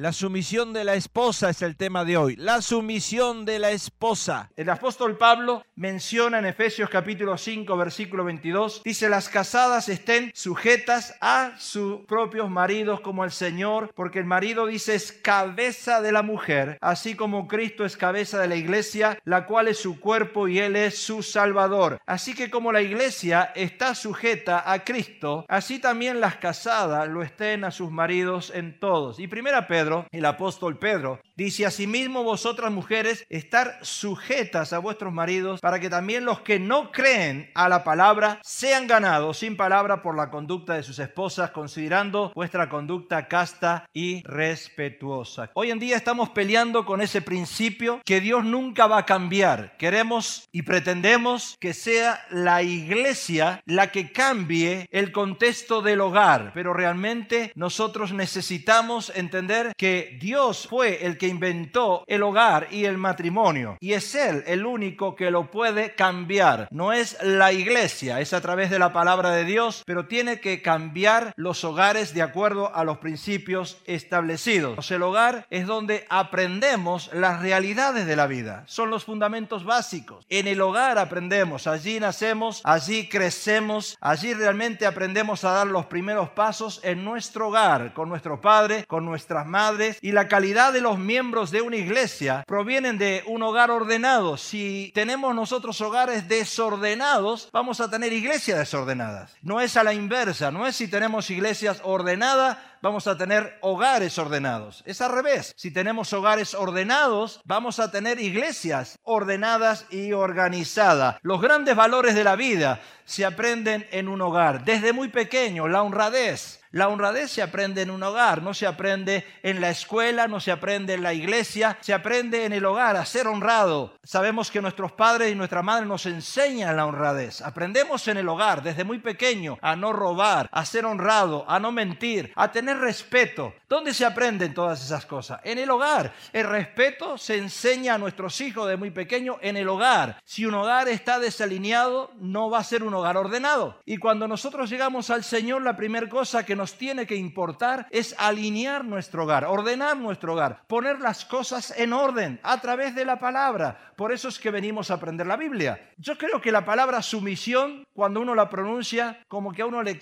La sumisión de la esposa es el tema de hoy. La sumisión de la esposa. El apóstol Pablo menciona en Efesios capítulo 5, versículo 22, dice, las casadas estén sujetas a sus propios maridos como el Señor, porque el marido dice es cabeza de la mujer, así como Cristo es cabeza de la iglesia, la cual es su cuerpo y él es su salvador. Así que como la iglesia está sujeta a Cristo, así también las casadas lo estén a sus maridos en todos. Y primera Pedro el apóstol Pedro, dice, asimismo vosotras mujeres, estar sujetas a vuestros maridos, para que también los que no creen a la palabra sean ganados sin palabra por la conducta de sus esposas, considerando vuestra conducta casta y respetuosa. Hoy en día estamos peleando con ese principio que Dios nunca va a cambiar. Queremos y pretendemos que sea la iglesia la que cambie el contexto del hogar, pero realmente nosotros necesitamos entender que Dios fue el que inventó el hogar y el matrimonio. Y es Él el único que lo puede cambiar. No es la iglesia, es a través de la palabra de Dios, pero tiene que cambiar los hogares de acuerdo a los principios establecidos. El hogar es donde aprendemos las realidades de la vida. Son los fundamentos básicos. En el hogar aprendemos, allí nacemos, allí crecemos, allí realmente aprendemos a dar los primeros pasos en nuestro hogar, con nuestro padre, con nuestras madres y la calidad de los miembros de una iglesia provienen de un hogar ordenado. Si tenemos nosotros hogares desordenados, vamos a tener iglesias desordenadas. No es a la inversa, no es si tenemos iglesias ordenadas, vamos a tener hogares ordenados. Es al revés. Si tenemos hogares ordenados, vamos a tener iglesias ordenadas y organizadas. Los grandes valores de la vida se aprenden en un hogar. Desde muy pequeño, la honradez, la honradez se aprende en un hogar, no se aprende en la escuela, no se aprende en la iglesia, se aprende en el hogar a ser honrado. Sabemos que nuestros padres y nuestra madre nos enseñan la honradez. Aprendemos en el hogar desde muy pequeño a no robar, a ser honrado, a no mentir, a tener respeto. ¿Dónde se aprenden todas esas cosas? En el hogar. El respeto se enseña a nuestros hijos de muy pequeño en el hogar. Si un hogar está desalineado, no va a ser un hogar ordenado. Y cuando nosotros llegamos al Señor, la primera cosa que nos tiene que importar es alinear nuestro hogar, ordenar nuestro hogar, poner las cosas en orden a través de la palabra. Por eso es que venimos a aprender la Biblia. Yo creo que la palabra sumisión, cuando uno la pronuncia, como que a uno le,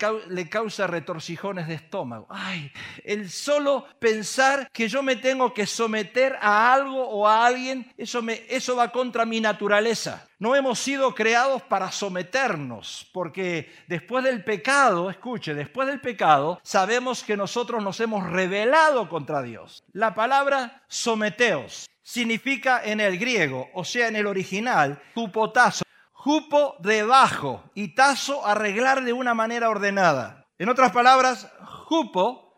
causa retorcijones de estómago. Ay, el solo pensar que yo me tengo que someter a algo o a alguien, eso, me, eso va contra mi naturaleza. No hemos sido creados para someternos, porque después del pecado, escuche, después del pecado, sabemos que nosotros nos hemos rebelado contra Dios. La palabra someteos significa en el griego, o sea, en el original, jupotazo. Jupo debajo y tazo arreglar de una manera ordenada. En otras palabras, jupo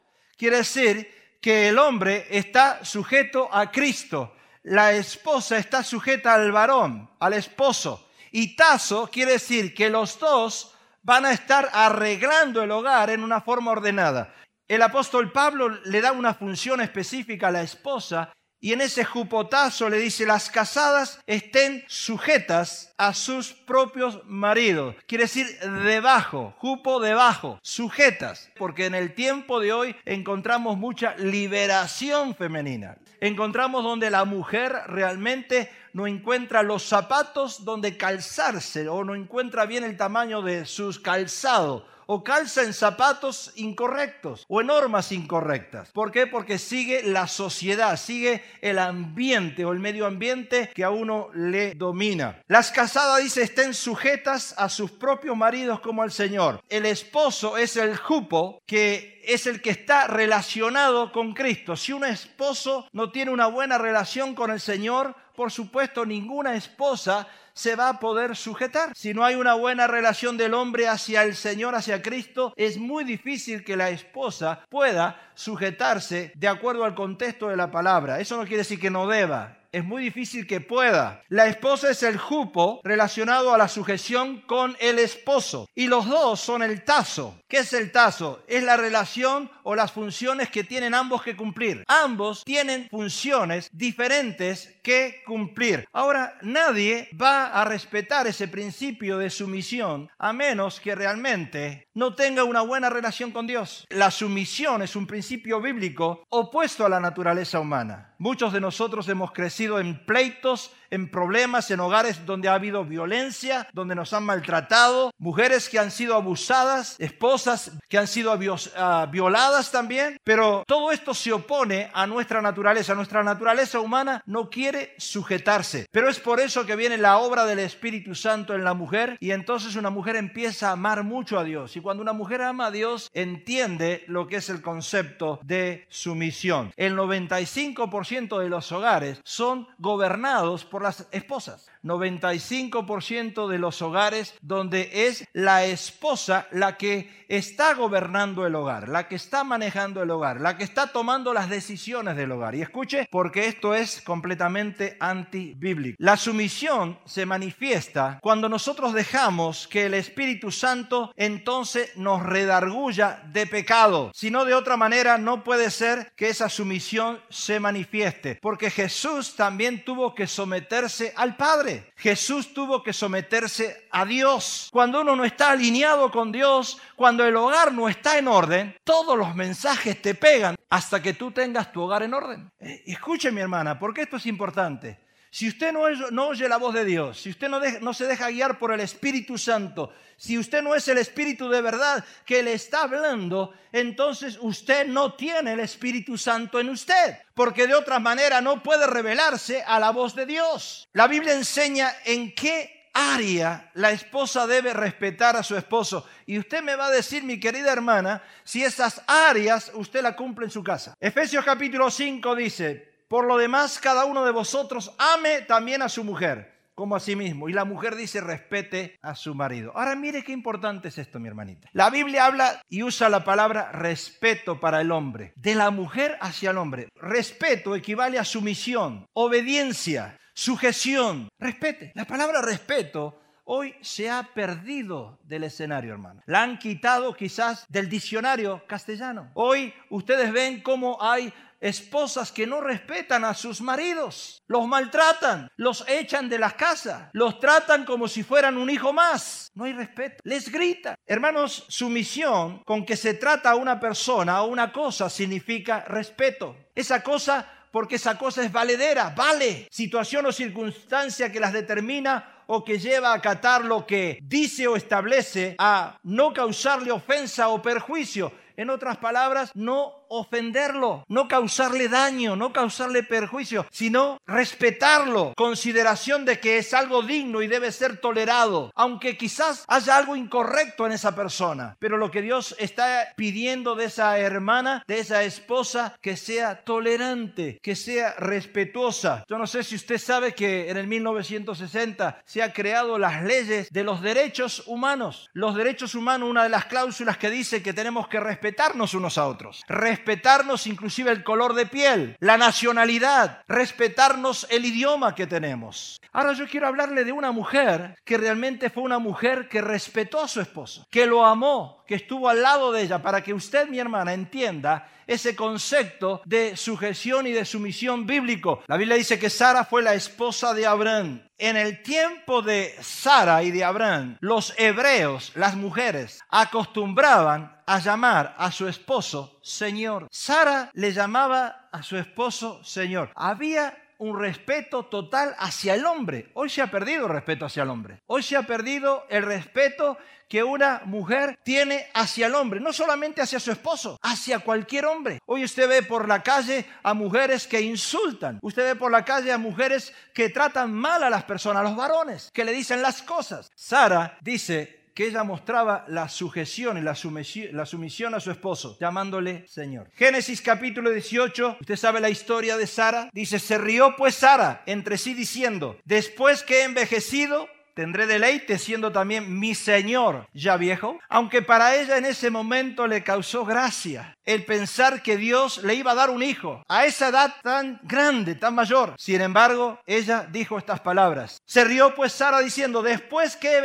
quiere decir que el hombre está sujeto a Cristo la esposa está sujeta al varón, al esposo. Y tazo quiere decir que los dos van a estar arreglando el hogar en una forma ordenada. El apóstol Pablo le da una función específica a la esposa y en ese jupotazo le dice, las casadas estén sujetas a sus propios maridos. Quiere decir debajo, jupo debajo, sujetas. Porque en el tiempo de hoy encontramos mucha liberación femenina. Encontramos donde la mujer realmente no encuentra los zapatos donde calzarse o no encuentra bien el tamaño de sus calzados o calza en zapatos incorrectos o en normas incorrectas. ¿Por qué? Porque sigue la sociedad, sigue el ambiente o el medio ambiente que a uno le domina. Las casadas, dice, estén sujetas a sus propios maridos como al Señor. El esposo es el jupo que es el que está relacionado con Cristo. Si un esposo no tiene una buena relación con el Señor, por supuesto ninguna esposa se va a poder sujetar. Si no hay una buena relación del hombre hacia el Señor, hacia Cristo, es muy difícil que la esposa pueda sujetarse de acuerdo al contexto de la palabra. Eso no quiere decir que no deba, es muy difícil que pueda. La esposa es el jupo relacionado a la sujeción con el esposo. Y los dos son el tazo. ¿Qué es el tazo? Es la relación o las funciones que tienen ambos que cumplir. Ambos tienen funciones diferentes que cumplir. Ahora, nadie va a respetar ese principio de sumisión a menos que realmente no tenga una buena relación con Dios. La sumisión es un principio bíblico opuesto a la naturaleza humana. Muchos de nosotros hemos crecido en pleitos, en problemas, en hogares donde ha habido violencia, donde nos han maltratado, mujeres que han sido abusadas, esposas que han sido ah, violadas también. Pero todo esto se opone a nuestra naturaleza. Nuestra naturaleza humana no quiere sujetarse. Pero es por eso que viene la obra del Espíritu Santo en la mujer y entonces una mujer empieza a amar mucho a Dios. Y cuando una mujer ama a Dios, entiende lo que es el concepto de sumisión. El 95% de los hogares son gobernados por las esposas. 95% de los hogares donde es la esposa la que está gobernando el hogar, la que está manejando el hogar, la que está tomando las decisiones del hogar. Y escuche, porque esto es completamente antibíblico. La sumisión se manifiesta cuando nosotros dejamos que el Espíritu Santo entonces nos redarguya de pecado. Si no, de otra manera no puede ser que esa sumisión se manifieste, porque Jesús también tuvo que someterse al Padre. Jesús tuvo que someterse a Dios. Cuando uno no está alineado con Dios, cuando el hogar no está en orden, todos los mensajes te pegan hasta que tú tengas tu hogar en orden. Eh, escuche mi hermana, porque esto es importante. Si usted no, oye la voz de Dios, si usted no, se deja guiar por el Espíritu Santo, si usted no es el Espíritu de verdad que le está hablando, entonces usted no tiene el Espíritu Santo en usted, porque de otra manera no puede revelarse a la voz de Dios. La Biblia enseña en qué área la esposa debe respetar a su esposo. Y usted me va a decir, mi querida hermana, si esas áreas usted la cumple en su casa. Efesios capítulo 5 dice, por lo demás, cada uno de vosotros ame también a su mujer como a sí mismo. Y la mujer dice respete a su marido. Ahora mire qué importante es esto, mi hermanita. La Biblia habla y usa la palabra respeto para el hombre, de la mujer hacia el hombre. Respeto equivale a sumisión, obediencia, sujeción. Respete. La palabra respeto hoy se ha perdido del escenario, hermano. La han quitado quizás del diccionario castellano. Hoy ustedes ven cómo hay esposas que no respetan a sus maridos, los maltratan, los echan de las casas, los tratan como si fueran un hijo más. No hay respeto, les grita. Hermanos, sumisión con que se trata a una persona o una cosa significa respeto. Esa cosa porque esa cosa es valedera, vale. Situación o circunstancia que las determina o que lleva a acatar lo que dice o establece a no causarle ofensa o perjuicio. En otras palabras, no ofenderlo, no causarle daño, no causarle perjuicio, sino respetarlo, consideración de que es algo digno y debe ser tolerado, aunque quizás haya algo incorrecto en esa persona. Pero lo que Dios está pidiendo de esa hermana, de esa esposa, que sea tolerante, que sea respetuosa. Yo no sé si usted sabe que en el 1960 se ha creado las leyes de los derechos humanos. Los derechos humanos, una de las cláusulas que dice que tenemos que respetarnos unos a otros respetarnos inclusive el color de piel, la nacionalidad, respetarnos el idioma que tenemos. Ahora yo quiero hablarle de una mujer que realmente fue una mujer que respetó a su esposo, que lo amó, que estuvo al lado de ella, para que usted, mi hermana, entienda ese concepto de sujeción y de sumisión bíblico. La Biblia dice que Sara fue la esposa de Abraham. En el tiempo de Sara y de Abraham, los hebreos, las mujeres, acostumbraban a llamar a su esposo Señor. Sara le llamaba a su esposo Señor. Había un respeto total hacia el hombre. Hoy se ha perdido el respeto hacia el hombre. Hoy se ha perdido el respeto que una mujer tiene hacia el hombre, no solamente hacia su esposo, hacia cualquier hombre. Hoy usted ve por la calle a mujeres que insultan, usted ve por la calle a mujeres que tratan mal a las personas, a los varones, que le dicen las cosas. Sara dice, que ella mostraba la sujeción y la sumisión, a su esposo, llamándole Señor. Génesis capítulo 18, usted sabe la historia de Sara. Dice, se rió pues Sara entre sí diciendo, después que he envejecido, tendré deleite siendo también mi Señor ya viejo, aunque para ella en ese momento le causó gracia el pensar que Dios le iba a dar un hijo a esa edad tan grande, tan mayor. Sin embargo, ella dijo estas palabras. Se rió pues Sara diciendo, después que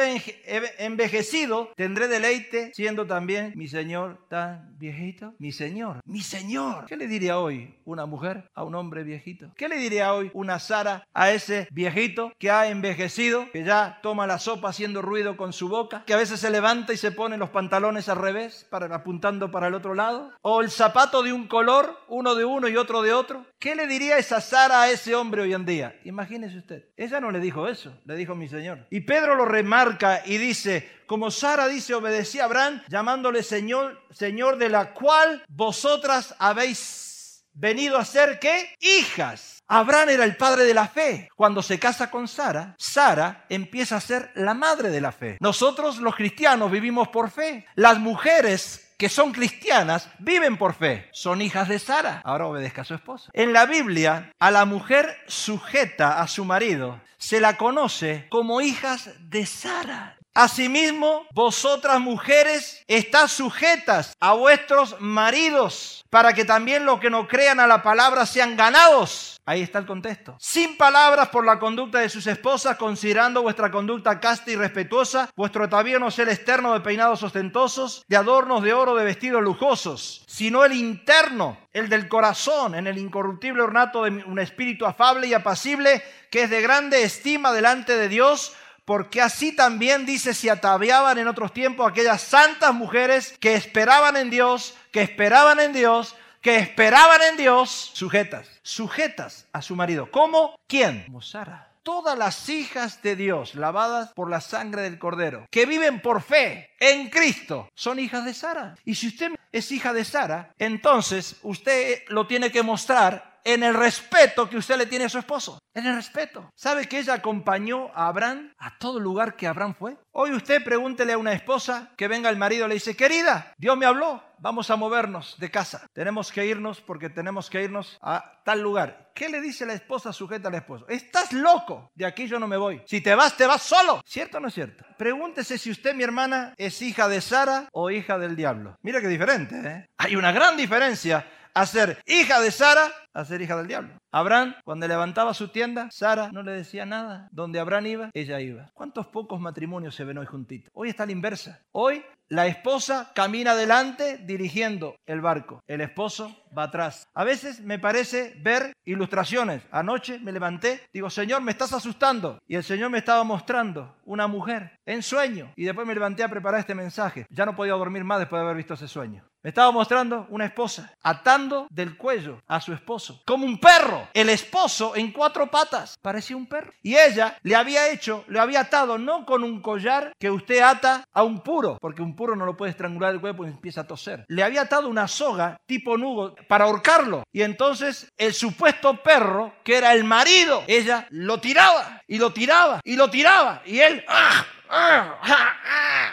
he envejecido, tendré deleite siendo también mi Señor tan viejito. Mi Señor, mi Señor. ¿Qué le diría hoy una mujer a un hombre viejito? ¿Qué le diría hoy una Sara a ese viejito que ha envejecido, que ya toma la sopa haciendo ruido con su boca, que a veces se levanta y se pone los pantalones al revés, para, apuntando para el otro lado? ¿O el zapato de un color, uno de uno y otro de otro? ¿Qué le diría esa Sara a ese hombre hoy en día? Imagínese usted. Ella no le dijo eso, le dijo mi Señor. Y Pedro lo remarca y dice, como Sara dice, obedecía a Abraham, llamándole Señor, Señor de la cual vosotras habéis venido a ser, ¿qué? Hijas. Abraham era el padre de la fe. Cuando se casa con Sara, Sara empieza a ser la madre de la fe. Nosotros los cristianos vivimos por fe. Las mujeres que son cristianas viven por fe. Son hijas de Sara. Ahora obedezca a su esposa. En la Biblia, a la mujer sujeta a su marido se la conoce como hijas de Sara. Asimismo, vosotras mujeres estás sujetas a vuestros maridos, para que también los que no crean a la palabra sean ganados. Ahí está el contexto. Sin palabras por la conducta de sus esposas, considerando vuestra conducta casta y respetuosa, vuestro atavío no sea el externo de peinados ostentosos, de adornos de oro, de vestidos lujosos, sino el interno, el del corazón, en el incorruptible ornato de un espíritu afable y apacible, que es de grande estima delante de Dios porque así también dice si ataviaban en otros tiempos aquellas santas mujeres que esperaban en Dios, que esperaban en Dios, que esperaban en Dios, sujetas, sujetas a su marido. ¿Cómo? ¿Quién? Como Sara. Todas las hijas de Dios lavadas por la sangre del Cordero, que viven por fe en Cristo, son hijas de Sara. Y si usted es hija de Sara, entonces usted lo tiene que mostrar en el respeto que usted le tiene a su esposo. En el respeto. ¿Sabe que ella acompañó a Abraham a todo lugar que Abraham fue? Hoy usted pregúntele a una esposa que venga el marido le dice, querida, Dios me habló, vamos a movernos de casa. Tenemos que irnos porque tenemos que irnos a tal lugar. ¿Qué le dice la esposa sujeta al esposo? Estás loco, de aquí yo no me voy. Si te vas, te vas solo. ¿Cierto o no es cierto? Pregúntese si usted, mi hermana, es hija de Sara o hija del diablo. Mira qué diferente, ¿eh? Hay una gran diferencia a ser hija de Sara a ser hija del diablo. Abraham, cuando levantaba su tienda, Sara no le decía nada. Donde Abraham iba, ella iba. ¿Cuántos pocos matrimonios se ven hoy juntitos? Hoy está la inversa. Hoy la esposa camina adelante dirigiendo el barco. El esposo va atrás. A veces me parece ver ilustraciones. Anoche me levanté, digo, Señor, me estás asustando. Y el Señor me estaba mostrando una mujer en sueño. Y después me levanté a preparar este mensaje. Ya no podía dormir más después de haber visto ese sueño. Estaba mostrando una esposa atando del cuello a su esposo, como un perro. El esposo en cuatro patas, parecía un perro. Y ella le había hecho, le había atado no con un collar que usted ata a un puro, porque un puro no lo puede estrangular el cuerpo y empieza a toser. Le había atado una soga tipo nudo para ahorcarlo. Y entonces el supuesto perro, que era el marido, ella lo tiraba y lo tiraba y lo tiraba. Y él... ¡ah!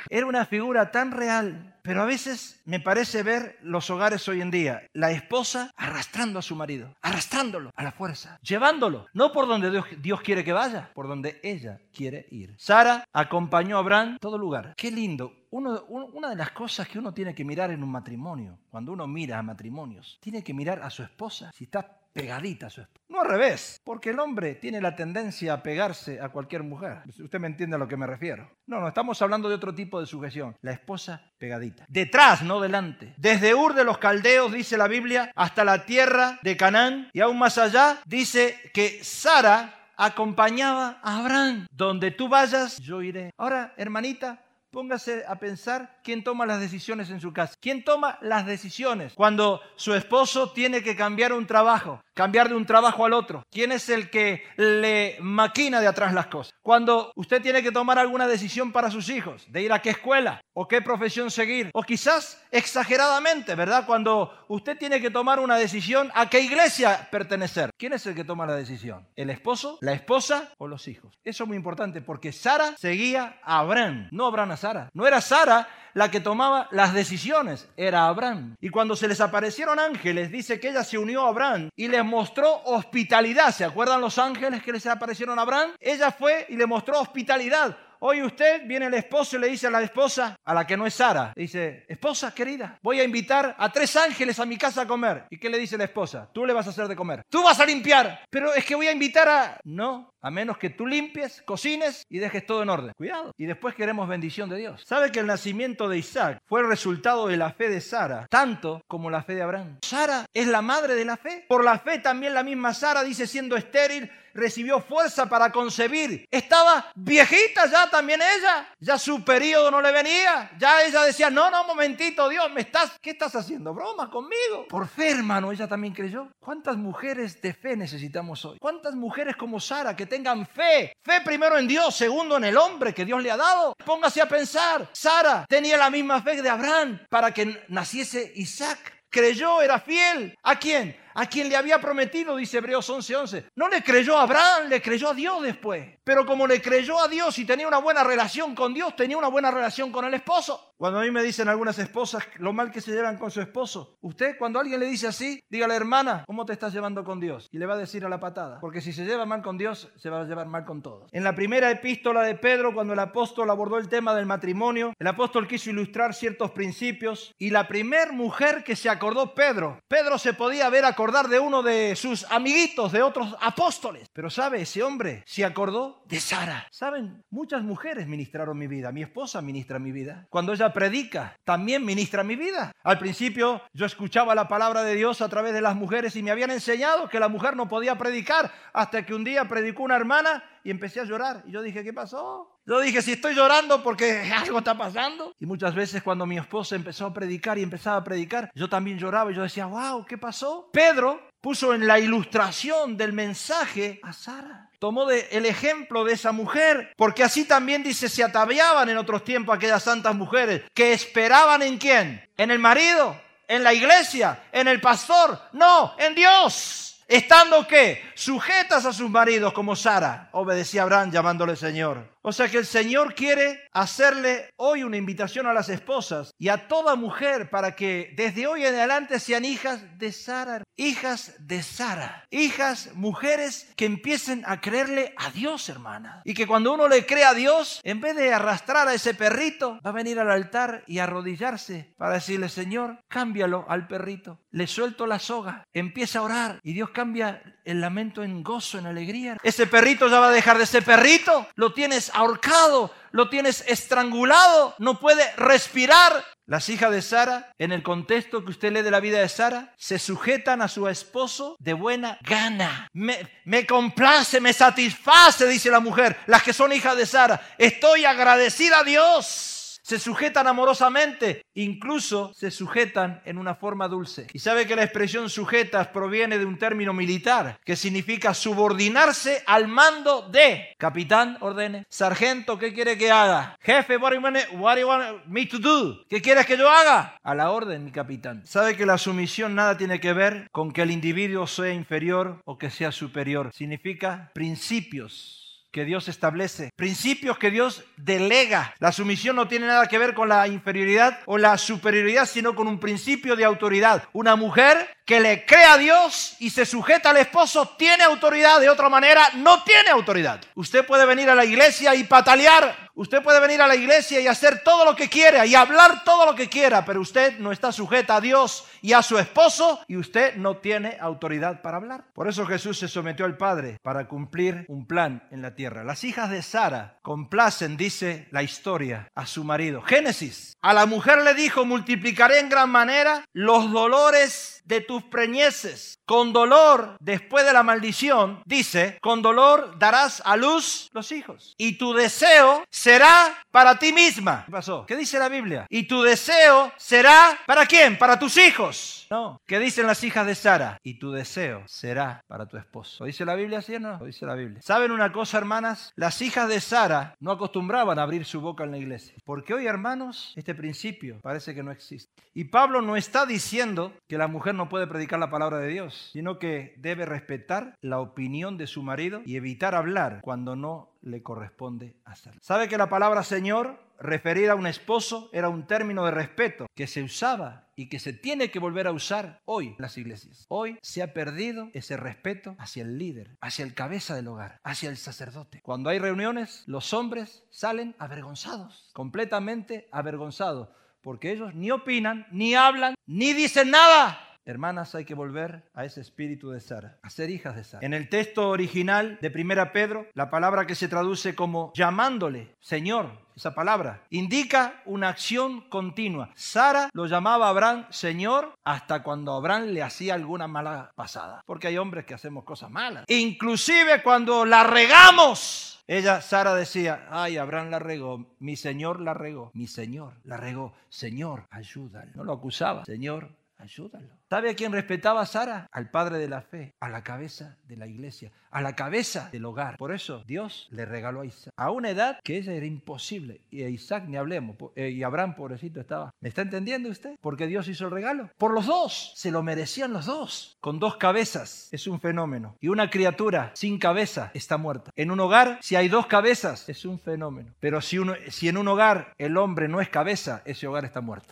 Era una figura tan real pero a veces me parece ver los hogares hoy en día, la esposa arrastrando a su marido, arrastrándolo a la fuerza, llevándolo, no por donde Dios, quiere que vaya, por donde ella quiere ir. Sara acompañó a Abraham todo lugar. Qué lindo. una de las cosas que uno tiene que mirar en un matrimonio, cuando uno mira a matrimonios, tiene que mirar a su esposa si está pegadita a su esposa. No al revés, porque el hombre tiene la tendencia a pegarse a cualquier mujer. Usted me entiende a lo que me refiero. No, no, estamos hablando de otro tipo de sujeción. La esposa pegadita. Detrás, no delante. Desde Ur de los Caldeos, dice la Biblia, hasta la tierra de Canaán. Y aún más allá, dice que Sara acompañaba a Abraham. Donde tú vayas, yo iré. Ahora, hermanita, Póngase a pensar quién toma las decisiones en su casa. ¿Quién toma las decisiones cuando su esposo tiene que cambiar un trabajo, cambiar de un trabajo al otro? ¿Quién es el que le maquina de atrás las cosas? Cuando usted tiene que tomar alguna decisión para sus hijos, de ir a qué escuela o qué profesión seguir, o quizás exageradamente, ¿verdad? Cuando usted tiene que tomar una decisión a qué iglesia pertenecer. ¿Quién es el que toma la decisión? ¿El esposo, la esposa o los hijos? Eso es muy importante porque Sara seguía a Abraham, no Abraham a No era Sara la que tomaba las decisiones, era Abraham. Y cuando se les aparecieron ángeles, dice que ella se unió a Abraham y les mostró hospitalidad. ¿Se acuerdan los ángeles que les aparecieron a Abraham? Ella fue y le mostró hospitalidad Hoy usted viene el esposo y le dice a la esposa, a la que no es Sara, dice, esposa querida, voy a invitar a tres ángeles a mi casa a comer. ¿Y qué le dice la esposa? Tú le vas a hacer de comer. Tú vas a limpiar. Pero es que voy a invitar a... No, a menos que tú limpies, cocines y dejes todo en orden. Cuidado. Y después queremos bendición de Dios. ¿Sabe que el nacimiento de Isaac fue el resultado de la fe de Sara, tanto como la fe de Abraham? Sara es la madre de la fe. Por la fe también la misma Sara dice siendo estéril, recibió fuerza para concebir. Estaba viejita ya también ella. Ya su periodo no le venía. Ya ella decía, no, no, momentito, Dios, ¿me estás, qué estás haciendo? Broma conmigo. Por fe, hermano, ella también creyó. ¿Cuántas mujeres de fe necesitamos hoy? ¿Cuántas mujeres como Sara que tengan fe? Fe primero en Dios, segundo en el hombre que Dios le ha dado. Póngase a pensar. Sara tenía la misma fe de Abraham para que naciese Isaac. Creyó, era fiel. ¿A quién? A quien le había prometido, dice Hebreos 11:11. No le creyó a Abraham, le creyó a Dios después. Pero como le creyó a Dios y tenía una buena relación con Dios, tenía una buena relación con el esposo. Cuando a mí me dicen algunas esposas lo mal que se llevan con su esposo, usted cuando alguien le dice así, dígale hermana, ¿cómo te estás llevando con Dios? Y le va a decir a la patada, porque si se lleva mal con Dios, se va a llevar mal con todos. En la primera epístola de Pedro, cuando el apóstol abordó el tema del matrimonio, el apóstol quiso ilustrar ciertos principios y la primer mujer que se acordó Pedro, Pedro se podía ver acordar de uno de sus amiguitos, de otros apóstoles, pero sabe, ese hombre se acordó de Sara. Saben, muchas mujeres ministraron mi vida, mi esposa ministra mi vida. Cuando ella predica, también ministra mi vida. Al principio yo escuchaba la palabra de Dios a través de las mujeres y me habían enseñado que la mujer no podía predicar hasta que un día predicó una hermana y empecé a llorar. Y yo dije, ¿qué pasó? Yo dije, si estoy llorando porque algo está pasando. Y muchas veces cuando mi esposa empezó a predicar y empezaba a predicar, yo también lloraba y yo decía, wow, ¿qué pasó? Pedro puso en la ilustración del mensaje a Sara. Tomó de, el ejemplo de esa mujer, porque así también dice, se ataviaban en otros tiempos aquellas santas mujeres que esperaban en quién? En el marido, en la iglesia, en el pastor, no, en Dios. Estando que sujetas a sus maridos como Sara, obedecía Abraham llamándole Señor. O sea que el Señor quiere hacerle hoy una invitación a las esposas y a toda mujer para que desde hoy en adelante sean hijas de Sara, hijas de Sara, hijas, mujeres que empiecen a creerle a Dios, hermana. Y que cuando uno le cree a Dios, en vez de arrastrar a ese perrito, va a venir al altar y arrodillarse para decirle, Señor, cámbialo al perrito. Le suelto la soga, empieza a orar y Dios cambia el lamento en gozo, en alegría. Ese perrito ya va a dejar de ser perrito, lo tienes ahorcado, lo tienes estrangulado, no puede respirar. Las hijas de Sara, en el contexto que usted lee de la vida de Sara, se sujetan a su esposo de buena gana. Me, me, complace, me satisface, dice la mujer, las que son hijas de Sara. Estoy agradecida a Dios se sujetan amorosamente, incluso se sujetan en una forma dulce. Y sabe que la expresión sujetas proviene de un término militar que significa subordinarse al mando de capitán, ordene, sargento, ¿qué quiere que haga? Jefe, what do you want me to do? ¿Qué quieres que yo haga? A la orden, mi capitán. Sabe que la sumisión nada tiene que ver con que el individuo sea inferior o que sea superior. Significa principios que Dios establece, principios que Dios delega. La sumisión no tiene nada que ver con la inferioridad o la superioridad, sino con un principio de autoridad. Una mujer que le cree a Dios y se sujeta al esposo tiene autoridad, de otra manera no tiene autoridad. Usted puede venir a la iglesia y patalear, usted puede venir a la iglesia y hacer todo lo que quiera y hablar todo lo que quiera, pero usted no está sujeta a Dios y a su esposo y usted no tiene autoridad para hablar. Por eso Jesús se sometió al Padre para cumplir un plan en la tierra. Las hijas de Sara complacen, dice la historia, a su marido. Génesis. A la mujer le dijo, multiplicaré en gran manera los dolores de tus preñeces. Con dolor, después de la maldición, dice, con dolor darás a luz los hijos. Y tu deseo será para ti misma. ¿Qué pasó? ¿Qué dice la Biblia? Y tu deseo será para quién? Para tus hijos. No. ¿Qué dicen las hijas de Sara? Y tu deseo será para tu esposo. ¿Lo dice la Biblia así o no? Lo dice la Biblia. ¿Saben una cosa, hermanas? Las hijas de Sara no acostumbraban a abrir su boca en la iglesia. Porque hoy, hermanos, este principio parece que no existe. Y Pablo no está diciendo que la mujer no puede puede predicar la palabra de Dios, sino que debe respetar la opinión de su marido y evitar hablar cuando no le corresponde hacerlo. ¿Sabe que la palabra Señor referida a un esposo era un término de respeto que se usaba y que se tiene que volver a usar hoy en las iglesias. Hoy se ha perdido ese respeto hacia el líder, hacia el cabeza del hogar, hacia el sacerdote. Cuando hay reuniones, los hombres salen avergonzados, completamente avergonzados, porque ellos ni opinan, ni hablan, ni dicen nada. Hermanas, hay que volver a ese espíritu de Sara, a ser hijas de Sara. En el texto original de Primera Pedro, la palabra que se traduce como llamándole Señor, esa palabra, indica una acción continua. Sara lo llamaba a Abraham Señor hasta cuando Abraham le hacía alguna mala pasada. Porque hay hombres que hacemos cosas malas. Inclusive cuando la regamos. Ella, Sara, decía, ay, Abraham la regó, mi Señor la regó, mi Señor la regó, Señor, ayúdalo. No lo acusaba, Señor, ayúdalo. ¿Sabe a quién respetaba Sara? Al padre de la fe, a la cabeza de la iglesia, a la cabeza del hogar. Por eso Dios le regaló a Isaac, a una edad que ella era imposible. Y a Isaac ni hablemos, eh, y Abraham, pobrecito, estaba. ¿Me está entendiendo usted? Porque Dios hizo el regalo. Por los dos, se lo merecían los dos. Con dos cabezas es un fenómeno. Y una criatura sin cabeza está muerta. En un hogar, si hay dos cabezas, es un fenómeno. Pero si, uno, si en un hogar el hombre no es cabeza, ese hogar está muerto.